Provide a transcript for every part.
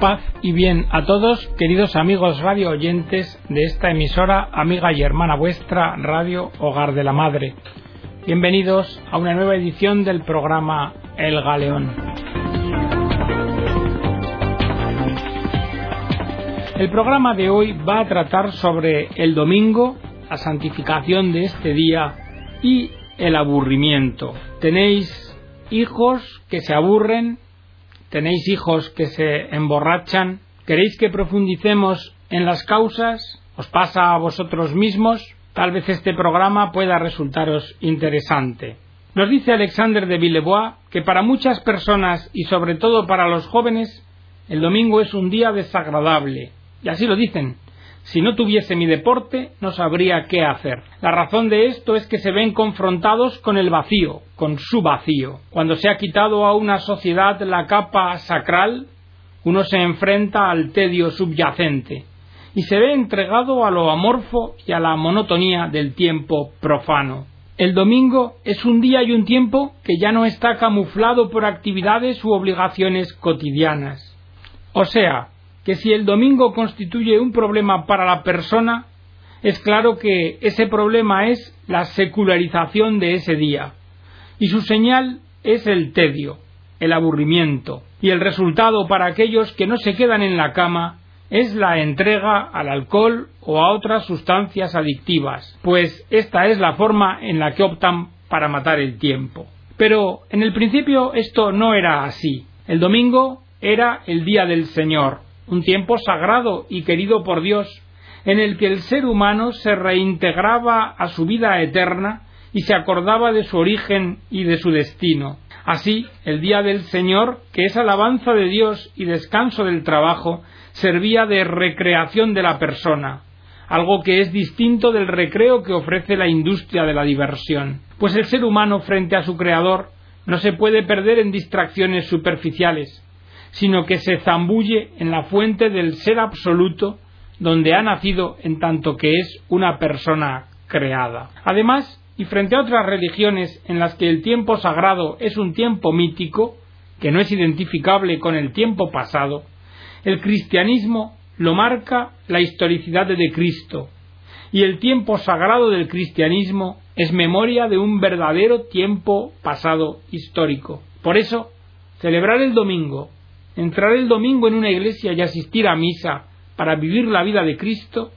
Paz y bien a todos, queridos amigos radio oyentes de esta emisora, amiga y hermana vuestra, Radio Hogar de la Madre. Bienvenidos a una nueva edición del programa El Galeón. El programa de hoy va a tratar sobre el domingo, la santificación de este día y el aburrimiento. ¿Tenéis hijos que se aburren? ¿Tenéis hijos que se emborrachan? ¿Queréis que profundicemos en las causas? ¿Os pasa a vosotros mismos? Tal vez este programa pueda resultaros interesante. Nos dice Alexander de Villebois que para muchas personas y sobre todo para los jóvenes el domingo es un día desagradable. Y así lo dicen. Si no tuviese mi deporte, no sabría qué hacer. La razón de esto es que se ven confrontados con el vacío, con su vacío. Cuando se ha quitado a una sociedad la capa sacral, uno se enfrenta al tedio subyacente y se ve entregado a lo amorfo y a la monotonía del tiempo profano. El domingo es un día y un tiempo que ya no está camuflado por actividades u obligaciones cotidianas. O sea, que si el domingo constituye un problema para la persona, es claro que ese problema es la secularización de ese día, y su señal es el tedio, el aburrimiento, y el resultado para aquellos que no se quedan en la cama es la entrega al alcohol o a otras sustancias adictivas, pues esta es la forma en la que optan para matar el tiempo. Pero en el principio esto no era así. El domingo era el día del Señor, un tiempo sagrado y querido por Dios, en el que el ser humano se reintegraba a su vida eterna y se acordaba de su origen y de su destino. Así, el día del Señor, que es alabanza de Dios y descanso del trabajo, servía de recreación de la persona, algo que es distinto del recreo que ofrece la industria de la diversión, pues el ser humano frente a su creador no se puede perder en distracciones superficiales, sino que se zambulle en la fuente del ser absoluto donde ha nacido en tanto que es una persona creada. Además, y frente a otras religiones en las que el tiempo sagrado es un tiempo mítico, que no es identificable con el tiempo pasado, el cristianismo lo marca la historicidad de Cristo, y el tiempo sagrado del cristianismo es memoria de un verdadero tiempo pasado histórico. Por eso, celebrar el domingo Entrar el domingo en una iglesia y asistir a misa para vivir la vida de Cristo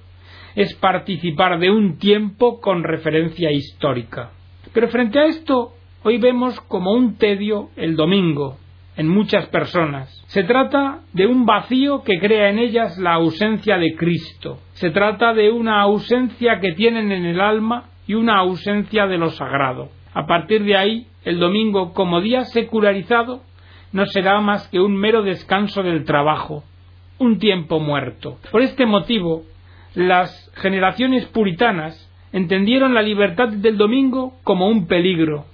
es participar de un tiempo con referencia histórica. Pero frente a esto, hoy vemos como un tedio el domingo en muchas personas. Se trata de un vacío que crea en ellas la ausencia de Cristo. Se trata de una ausencia que tienen en el alma y una ausencia de lo sagrado. A partir de ahí, el domingo como día secularizado no será más que un mero descanso del trabajo, un tiempo muerto. Por este motivo, las generaciones puritanas entendieron la libertad del domingo como un peligro,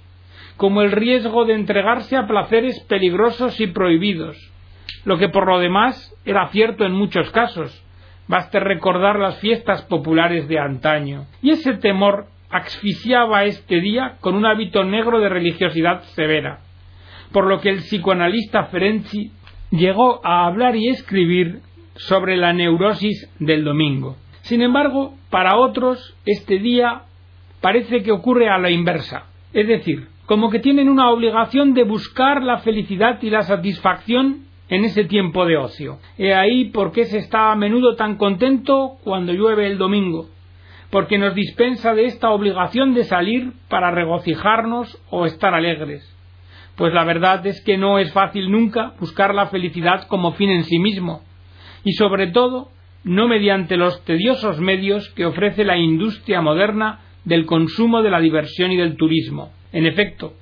como el riesgo de entregarse a placeres peligrosos y prohibidos, lo que por lo demás era cierto en muchos casos. Baste recordar las fiestas populares de antaño. Y ese temor asfixiaba este día con un hábito negro de religiosidad severa por lo que el psicoanalista Ferenczi llegó a hablar y escribir sobre la neurosis del domingo. Sin embargo, para otros este día parece que ocurre a la inversa, es decir, como que tienen una obligación de buscar la felicidad y la satisfacción en ese tiempo de ocio. He ahí por qué se está a menudo tan contento cuando llueve el domingo, porque nos dispensa de esta obligación de salir para regocijarnos o estar alegres pues la verdad es que no es fácil nunca buscar la felicidad como fin en sí mismo, y sobre todo no mediante los tediosos medios que ofrece la industria moderna del consumo de la diversión y del turismo. En efecto,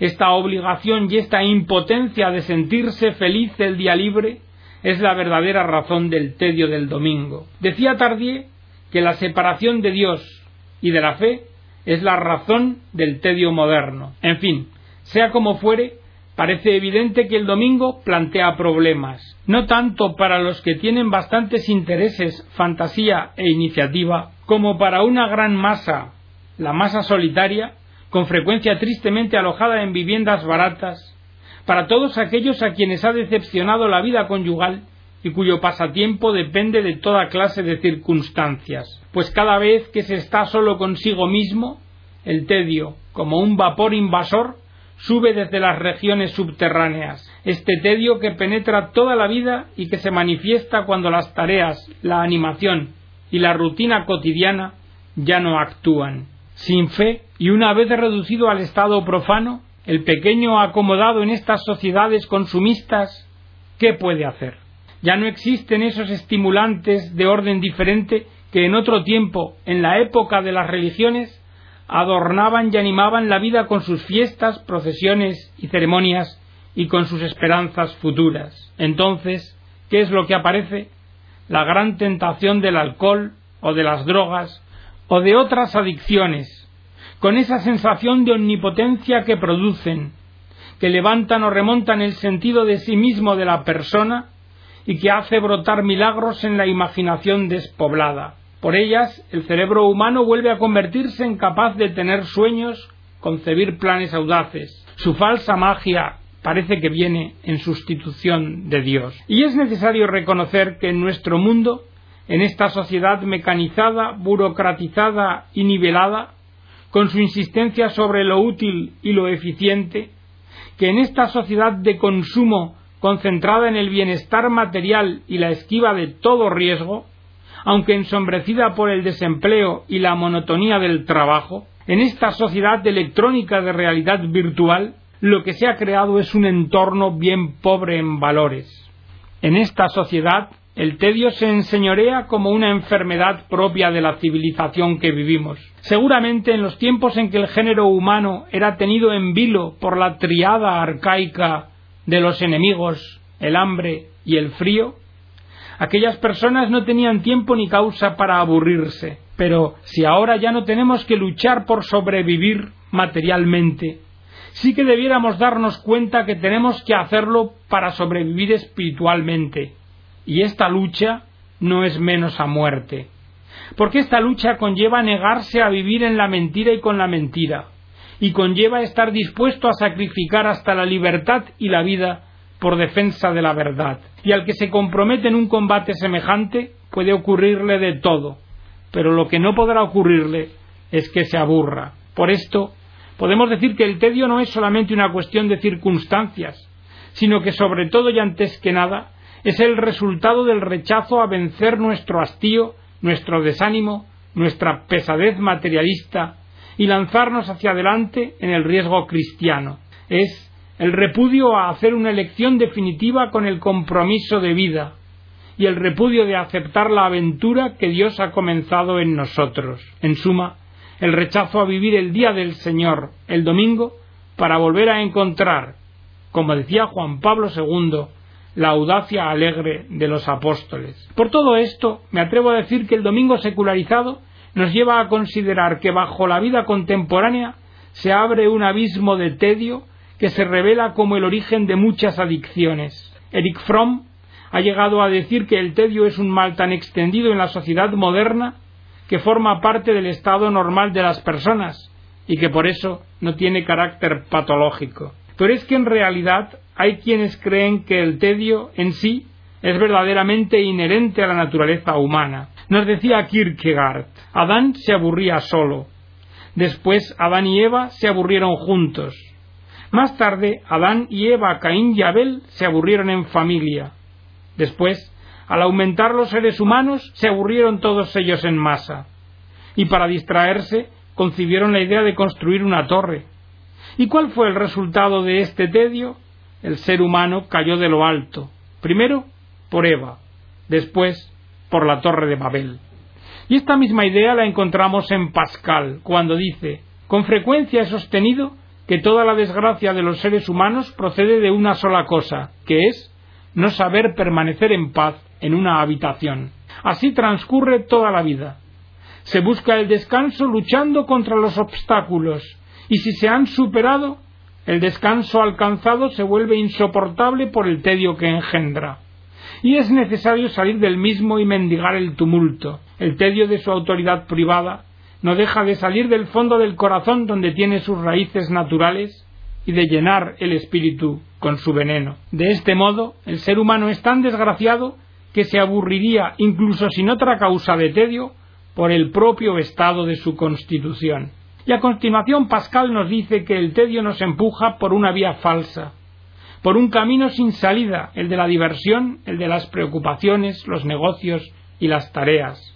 esta obligación y esta impotencia de sentirse feliz el día libre es la verdadera razón del tedio del domingo. Decía Tardier que la separación de Dios y de la fe es la razón del tedio moderno. En fin, sea como fuere, parece evidente que el domingo plantea problemas, no tanto para los que tienen bastantes intereses, fantasía e iniciativa, como para una gran masa, la masa solitaria, con frecuencia tristemente alojada en viviendas baratas, para todos aquellos a quienes ha decepcionado la vida conyugal y cuyo pasatiempo depende de toda clase de circunstancias, pues cada vez que se está solo consigo mismo, el tedio, como un vapor invasor, sube desde las regiones subterráneas. Este tedio que penetra toda la vida y que se manifiesta cuando las tareas, la animación y la rutina cotidiana ya no actúan. Sin fe y una vez reducido al estado profano, el pequeño acomodado en estas sociedades consumistas, ¿qué puede hacer? Ya no existen esos estimulantes de orden diferente que en otro tiempo, en la época de las religiones, adornaban y animaban la vida con sus fiestas, procesiones y ceremonias y con sus esperanzas futuras. Entonces, ¿qué es lo que aparece? La gran tentación del alcohol o de las drogas o de otras adicciones, con esa sensación de omnipotencia que producen, que levantan o remontan el sentido de sí mismo de la persona y que hace brotar milagros en la imaginación despoblada. Por ellas, el cerebro humano vuelve a convertirse en capaz de tener sueños, concebir planes audaces. Su falsa magia parece que viene en sustitución de Dios. Y es necesario reconocer que en nuestro mundo, en esta sociedad mecanizada, burocratizada y nivelada, con su insistencia sobre lo útil y lo eficiente, que en esta sociedad de consumo concentrada en el bienestar material y la esquiva de todo riesgo, aunque ensombrecida por el desempleo y la monotonía del trabajo, en esta sociedad electrónica de realidad virtual, lo que se ha creado es un entorno bien pobre en valores. En esta sociedad, el tedio se enseñorea como una enfermedad propia de la civilización que vivimos. Seguramente en los tiempos en que el género humano era tenido en vilo por la triada arcaica de los enemigos, el hambre y el frío, aquellas personas no tenían tiempo ni causa para aburrirse. Pero si ahora ya no tenemos que luchar por sobrevivir materialmente, sí que debiéramos darnos cuenta que tenemos que hacerlo para sobrevivir espiritualmente. Y esta lucha no es menos a muerte. Porque esta lucha conlleva negarse a vivir en la mentira y con la mentira, y conlleva estar dispuesto a sacrificar hasta la libertad y la vida por defensa de la verdad. Y al que se compromete en un combate semejante puede ocurrirle de todo, pero lo que no podrá ocurrirle es que se aburra. Por esto, podemos decir que el tedio no es solamente una cuestión de circunstancias, sino que sobre todo y antes que nada es el resultado del rechazo a vencer nuestro hastío, nuestro desánimo, nuestra pesadez materialista y lanzarnos hacia adelante en el riesgo cristiano. Es el repudio a hacer una elección definitiva con el compromiso de vida y el repudio de aceptar la aventura que Dios ha comenzado en nosotros. En suma, el rechazo a vivir el día del Señor, el domingo, para volver a encontrar, como decía Juan Pablo II, la audacia alegre de los apóstoles. Por todo esto, me atrevo a decir que el domingo secularizado nos lleva a considerar que bajo la vida contemporánea se abre un abismo de tedio que se revela como el origen de muchas adicciones. Eric Fromm ha llegado a decir que el tedio es un mal tan extendido en la sociedad moderna que forma parte del estado normal de las personas y que por eso no tiene carácter patológico. Pero es que en realidad hay quienes creen que el tedio en sí es verdaderamente inherente a la naturaleza humana. Nos decía Kierkegaard, Adán se aburría solo. Después Adán y Eva se aburrieron juntos. Más tarde, Adán y Eva, Caín y Abel se aburrieron en familia. Después, al aumentar los seres humanos, se aburrieron todos ellos en masa. Y para distraerse, concibieron la idea de construir una torre. ¿Y cuál fue el resultado de este tedio? El ser humano cayó de lo alto, primero por Eva, después por la torre de Babel. Y esta misma idea la encontramos en Pascal, cuando dice, con frecuencia he sostenido que toda la desgracia de los seres humanos procede de una sola cosa, que es no saber permanecer en paz en una habitación. Así transcurre toda la vida. Se busca el descanso luchando contra los obstáculos, y si se han superado, el descanso alcanzado se vuelve insoportable por el tedio que engendra. Y es necesario salir del mismo y mendigar el tumulto, el tedio de su autoridad privada, no deja de salir del fondo del corazón donde tiene sus raíces naturales y de llenar el espíritu con su veneno. De este modo, el ser humano es tan desgraciado que se aburriría incluso sin otra causa de tedio por el propio estado de su constitución. Y a continuación Pascal nos dice que el tedio nos empuja por una vía falsa, por un camino sin salida, el de la diversión, el de las preocupaciones, los negocios y las tareas,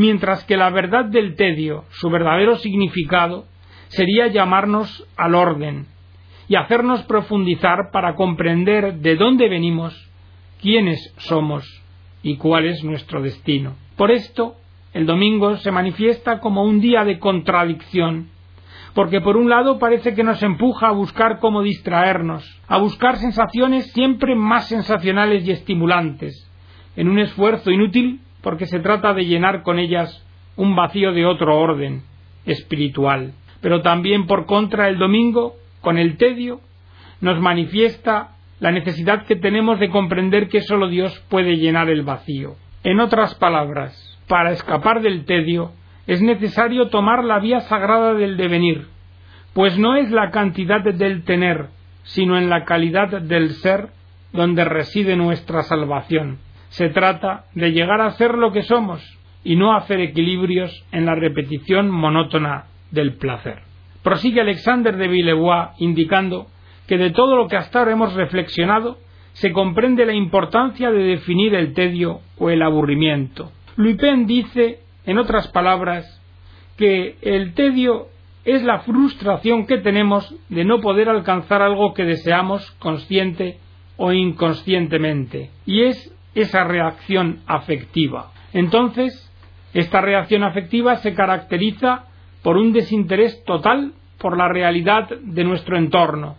mientras que la verdad del tedio, su verdadero significado, sería llamarnos al orden y hacernos profundizar para comprender de dónde venimos, quiénes somos y cuál es nuestro destino. Por esto, el domingo se manifiesta como un día de contradicción, porque por un lado parece que nos empuja a buscar cómo distraernos, a buscar sensaciones siempre más sensacionales y estimulantes, en un esfuerzo inútil porque se trata de llenar con ellas un vacío de otro orden, espiritual. Pero también por contra el domingo, con el tedio, nos manifiesta la necesidad que tenemos de comprender que sólo Dios puede llenar el vacío. En otras palabras, para escapar del tedio, es necesario tomar la vía sagrada del devenir, pues no es la cantidad del tener, sino en la calidad del ser donde reside nuestra salvación. Se trata de llegar a ser lo que somos y no hacer equilibrios en la repetición monótona del placer. Prosigue Alexander de Villevoix indicando que de todo lo que hasta ahora hemos reflexionado se comprende la importancia de definir el tedio o el aburrimiento, Pen dice, en otras palabras, que el tedio es la frustración que tenemos de no poder alcanzar algo que deseamos consciente o inconscientemente, y es esa reacción afectiva. Entonces, esta reacción afectiva se caracteriza por un desinterés total por la realidad de nuestro entorno,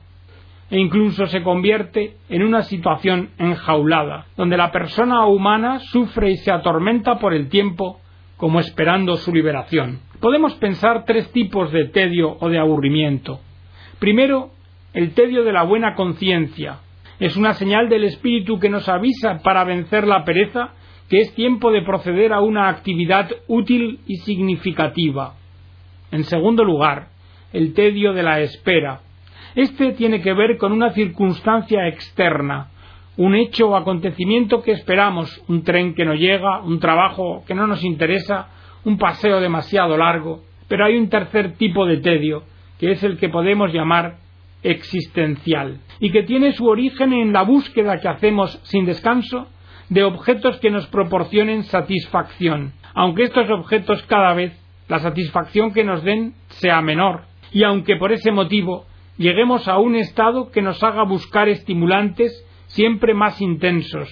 e incluso se convierte en una situación enjaulada, donde la persona humana sufre y se atormenta por el tiempo como esperando su liberación. Podemos pensar tres tipos de tedio o de aburrimiento. Primero, el tedio de la buena conciencia. Es una señal del espíritu que nos avisa para vencer la pereza que es tiempo de proceder a una actividad útil y significativa. En segundo lugar, el tedio de la espera, este tiene que ver con una circunstancia externa, un hecho o acontecimiento que esperamos, un tren que no llega, un trabajo que no nos interesa, un paseo demasiado largo. Pero hay un tercer tipo de tedio, que es el que podemos llamar existencial, y que tiene su origen en la búsqueda que hacemos sin descanso de objetos que nos proporcionen satisfacción, aunque estos objetos cada vez la satisfacción que nos den sea menor, y aunque por ese motivo lleguemos a un estado que nos haga buscar estimulantes siempre más intensos,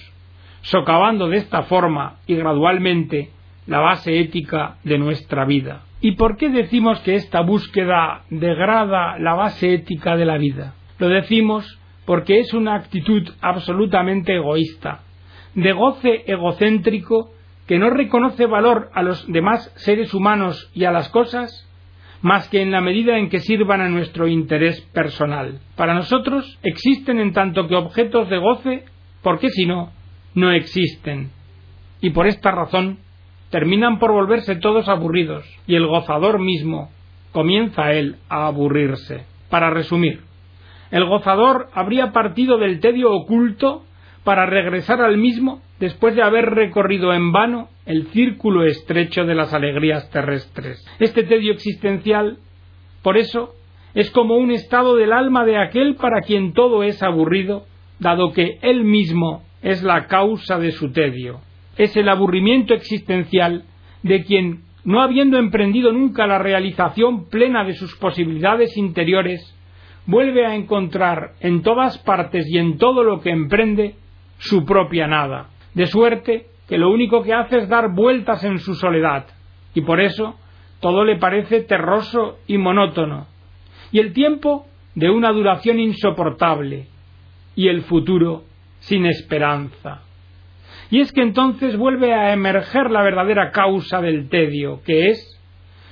socavando de esta forma y gradualmente la base ética de nuestra vida. ¿Y por qué decimos que esta búsqueda degrada la base ética de la vida? Lo decimos porque es una actitud absolutamente egoísta, de goce egocéntrico que no reconoce valor a los demás seres humanos y a las cosas más que en la medida en que sirvan a nuestro interés personal. Para nosotros existen en tanto que objetos de goce, porque si no, no existen. Y por esta razón terminan por volverse todos aburridos, y el gozador mismo comienza él a aburrirse. Para resumir, el gozador habría partido del tedio oculto para regresar al mismo después de haber recorrido en vano el círculo estrecho de las alegrías terrestres. Este tedio existencial, por eso, es como un estado del alma de aquel para quien todo es aburrido, dado que él mismo es la causa de su tedio. Es el aburrimiento existencial de quien, no habiendo emprendido nunca la realización plena de sus posibilidades interiores, vuelve a encontrar en todas partes y en todo lo que emprende su propia nada, de suerte que lo único que hace es dar vueltas en su soledad, y por eso todo le parece terroso y monótono, y el tiempo de una duración insoportable, y el futuro sin esperanza. Y es que entonces vuelve a emerger la verdadera causa del tedio, que es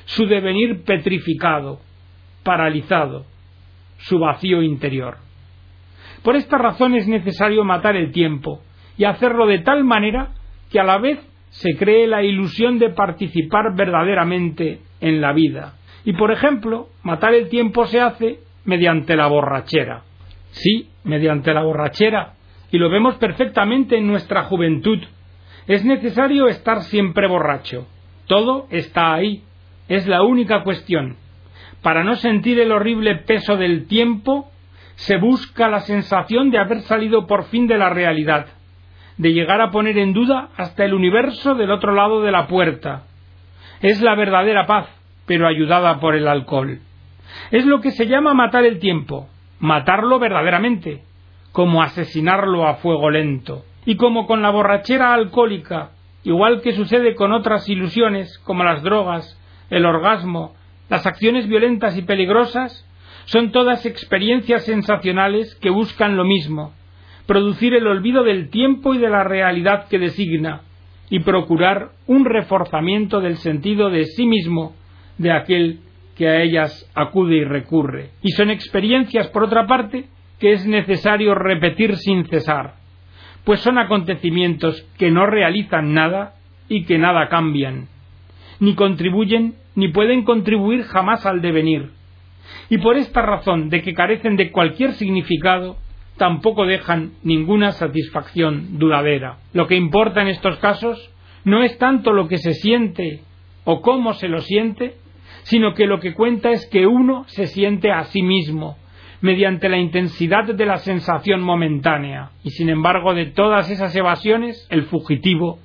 su devenir petrificado, paralizado, su vacío interior. Por esta razón es necesario matar el tiempo y hacerlo de tal manera que a la vez se cree la ilusión de participar verdaderamente en la vida. Y por ejemplo, matar el tiempo se hace mediante la borrachera. Sí, mediante la borrachera, y lo vemos perfectamente en nuestra juventud, Es necesario estar siempre borracho. Todo está ahí. Es la única cuestión. Para no sentir el horrible peso del tiempo, se busca la sensación de haber salido por fin de la realidad, de llegar a poner en duda hasta el universo del otro lado de la puerta. Es la verdadera paz, pero ayudada por el alcohol. Es lo que se llama matar el tiempo, matarlo verdaderamente, como asesinarlo a fuego lento. Y como con la borrachera alcohólica, igual que sucede con otras ilusiones como las drogas, el orgasmo, las acciones violentas y peligrosas, son todas experiencias sensacionales que buscan lo mismo, producir el olvido del tiempo y de la realidad que designa, y procurar un reforzamiento del sentido de sí mismo de aquel que a ellas acude y recurre. Y son experiencias, por otra parte, que es necesario repetir sin cesar, pues son acontecimientos que no realizan nada y que nada cambian, ni contribuyen ni pueden contribuir jamás al devenir, y por esta razón de que carecen de cualquier significado, tampoco dejan ninguna satisfacción duradera. Lo que importa en estos casos no es tanto lo que se siente o cómo se lo siente, sino que lo que cuenta es que uno se siente a sí mismo, mediante la intensidad de la sensación momentánea, y sin embargo de todas esas evasiones, el fugitivo,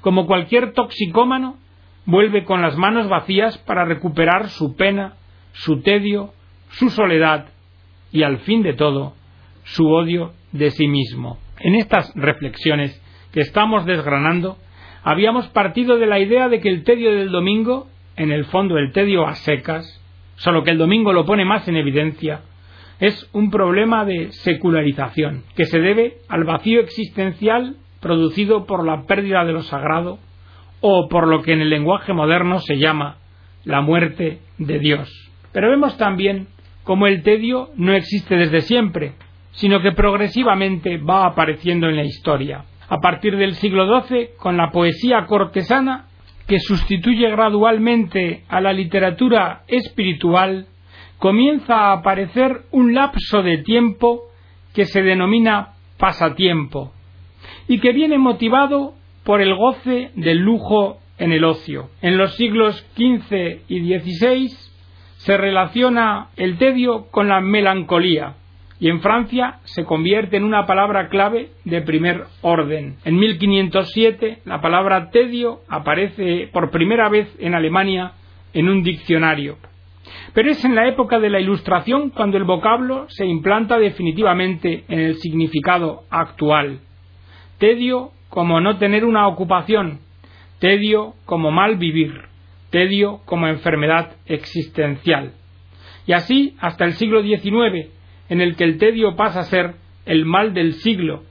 como cualquier toxicómano, vuelve con las manos vacías para recuperar su pena, su tedio, su soledad y al fin de todo, su odio de sí mismo. En estas reflexiones que estamos desgranando, habíamos partido de la idea de que el tedio del domingo, en el fondo el tedio a secas, solo que el domingo lo pone más en evidencia, es un problema de secularización, que se debe al vacío existencial producido por la pérdida de lo sagrado, o por lo que en el lenguaje moderno se llama la muerte de Dios. Pero vemos también cómo el tedio no existe desde siempre, sino que progresivamente va apareciendo en la historia. A partir del siglo XII, con la poesía cortesana, que sustituye gradualmente a la literatura espiritual, comienza a aparecer un lapso de tiempo que se denomina pasatiempo y que viene motivado por el goce del lujo en el ocio. En los siglos XV y XVI se relaciona el tedio con la melancolía y en Francia se convierte en una palabra clave de primer orden. En 1507 la palabra tedio aparece por primera vez en Alemania en un diccionario. Pero es en la época de la Ilustración cuando el vocablo se implanta definitivamente en el significado actual. Tedio como no tener una ocupación, tedio como mal vivir, tedio como enfermedad existencial. Y así hasta el siglo XIX, en el que el tedio pasa a ser el mal del siglo,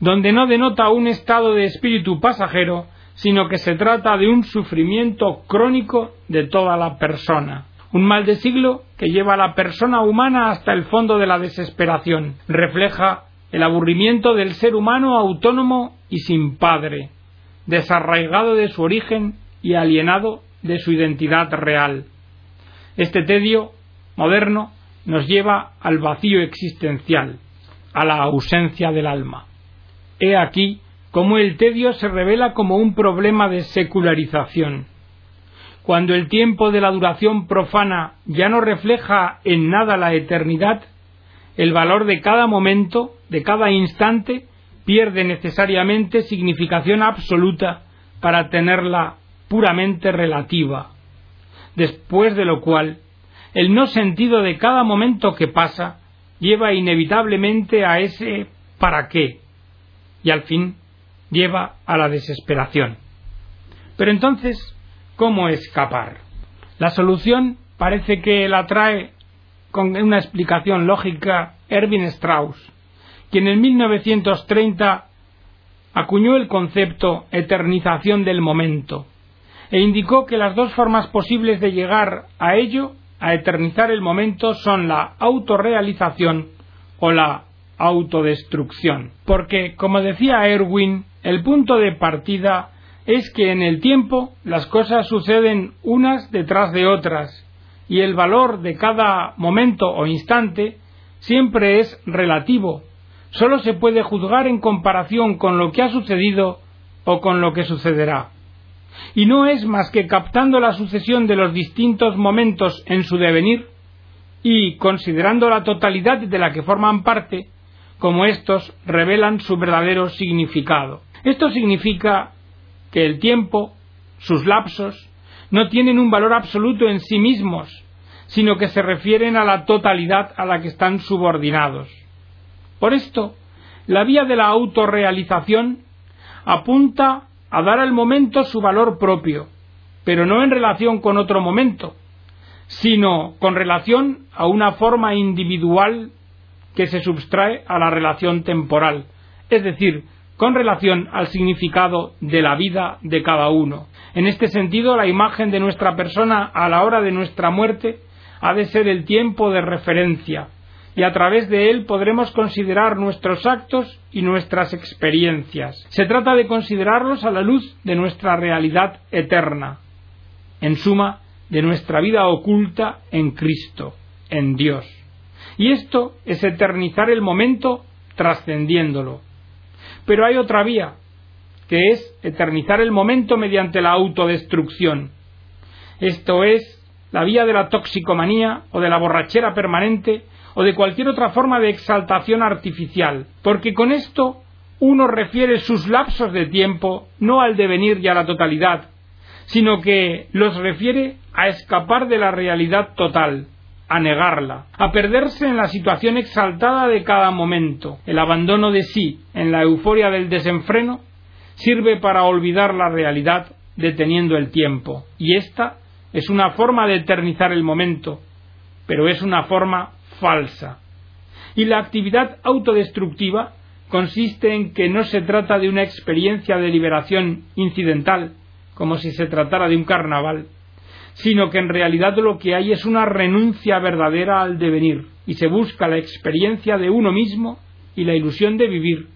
donde no denota un estado de espíritu pasajero, sino que se trata de un sufrimiento crónico de toda la persona. Un mal de siglo que lleva a la persona humana hasta el fondo de la desesperación. Refleja el aburrimiento del ser humano autónomo y sin padre, desarraigado de su origen y alienado de su identidad real. Este tedio moderno nos lleva al vacío existencial, a la ausencia del alma. He aquí cómo el tedio se revela como un problema de secularización, cuando el tiempo de la duración profana ya no refleja en nada la eternidad, el valor de cada momento, de cada instante, pierde necesariamente significación absoluta para tenerla puramente relativa, después de lo cual el no sentido de cada momento que pasa lleva inevitablemente a ese para qué y al fin lleva a la desesperación. Pero entonces, cómo escapar. La solución parece que la trae con una explicación lógica Erwin Strauss, quien en 1930 acuñó el concepto eternización del momento e indicó que las dos formas posibles de llegar a ello, a eternizar el momento, son la autorrealización o la autodestrucción. Porque, como decía Erwin, el punto de partida es que en el tiempo las cosas suceden unas detrás de otras y el valor de cada momento o instante siempre es relativo. Solo se puede juzgar en comparación con lo que ha sucedido o con lo que sucederá. Y no es más que captando la sucesión de los distintos momentos en su devenir y considerando la totalidad de la que forman parte, como éstos revelan su verdadero significado. Esto significa que el tiempo, sus lapsos, no tienen un valor absoluto en sí mismos, sino que se refieren a la totalidad a la que están subordinados. Por esto, la vía de la autorrealización apunta a dar al momento su valor propio, pero no en relación con otro momento, sino con relación a una forma individual que se subtrae a la relación temporal, es decir, con relación al significado de la vida de cada uno. En este sentido, la imagen de nuestra persona a la hora de nuestra muerte ha de ser el tiempo de referencia, y a través de él podremos considerar nuestros actos y nuestras experiencias. Se trata de considerarlos a la luz de nuestra realidad eterna, en suma, de nuestra vida oculta en Cristo, en Dios. Y esto es eternizar el momento trascendiéndolo. Pero hay otra vía, que es eternizar el momento mediante la autodestrucción. Esto es la vía de la toxicomanía o de la borrachera permanente o de cualquier otra forma de exaltación artificial, porque con esto uno refiere sus lapsos de tiempo no al devenir y a la totalidad, sino que los refiere a escapar de la realidad total, a negarla, a perderse en la situación exaltada de cada momento. El abandono de sí en la euforia del desenfreno sirve para olvidar la realidad deteniendo el tiempo, y esta es una forma de eternizar el momento, pero es una forma falsa. Y la actividad autodestructiva consiste en que no se trata de una experiencia de liberación incidental, como si se tratara de un carnaval, sino que en realidad lo que hay es una renuncia verdadera al devenir, y se busca la experiencia de uno mismo y la ilusión de vivir,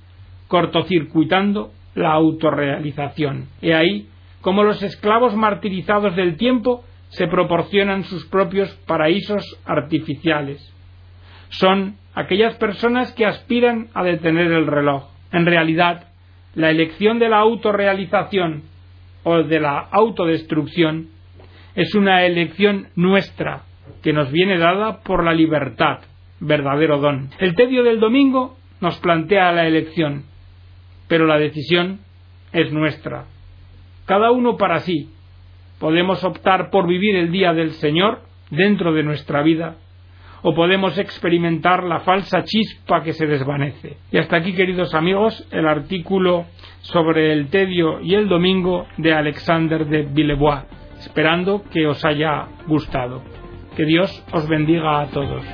cortocircuitando la autorrealización. He ahí como los esclavos martirizados del tiempo se proporcionan sus propios paraísos artificiales son aquellas personas que aspiran a detener el reloj. En realidad, la elección de la autorrealización o de la autodestrucción es una elección nuestra que nos viene dada por la libertad, verdadero don. El tedio del domingo nos plantea la elección, pero la decisión es nuestra. Cada uno para sí. Podemos optar por vivir el día del Señor dentro de nuestra vida o podemos experimentar la falsa chispa que se desvanece. Y hasta aquí, queridos amigos, el artículo sobre el tedio y el domingo de Alexander de Villebois, esperando que os haya gustado. Que Dios os bendiga a todos.